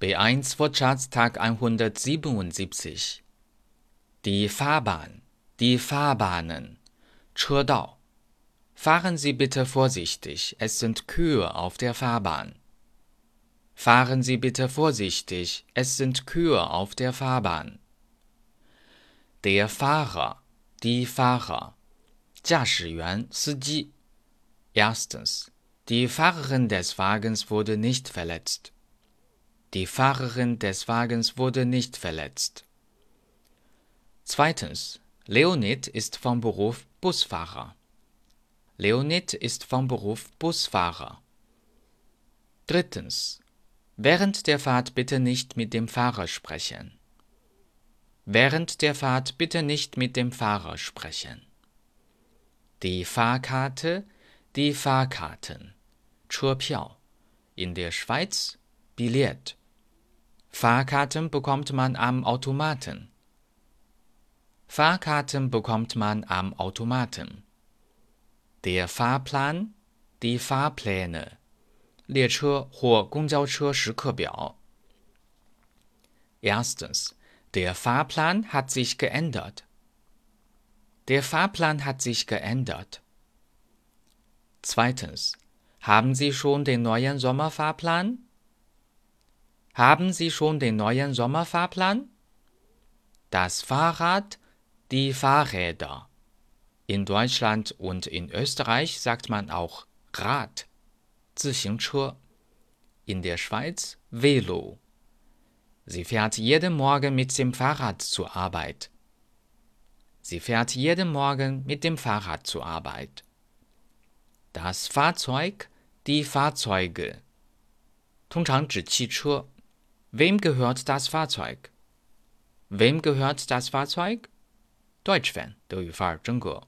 B1 Wortschatztag 177 Die Fahrbahn, die Fahrbahnen, 车道. Fahren Sie bitte vorsichtig, es sind Kühe auf der Fahrbahn. Fahren Sie bitte vorsichtig, es sind Kühe auf der Fahrbahn. Der Fahrer, die Fahrer, 驾驶员，司机. Erstens, die Fahrerin des Wagens wurde nicht verletzt. Die Fahrerin des Wagens wurde nicht verletzt. Zweitens. Leonid ist vom Beruf Busfahrer. Leonid ist vom Beruf Busfahrer. Drittens. Während der Fahrt bitte nicht mit dem Fahrer sprechen. Während der Fahrt bitte nicht mit dem Fahrer sprechen. Die Fahrkarte, die Fahrkarten. 车票. In der Schweiz Billett. Fahrkarten bekommt man am Automaten. Fahrkarten bekommt man am Automaten. Der Fahrplan, die Fahrpläne. 列车或公交车时刻表。Erstens, der Fahrplan hat sich geändert. Der Fahrplan hat sich geändert. Zweitens, haben Sie schon den neuen Sommerfahrplan? Haben Sie schon den neuen Sommerfahrplan? Das Fahrrad, die Fahrräder. In Deutschland und in Österreich sagt man auch Rad, 自行车. In der Schweiz Velo. Sie fährt jeden Morgen mit dem Fahrrad zur Arbeit. Sie fährt jeden Morgen mit dem Fahrrad zur Arbeit. Das Fahrzeug, die Fahrzeuge. 通常指汽车。 Wem gehört das Fahrzeug? Wem gehört das Fahrzeug? Deutsch-Fan，德语范儿真格。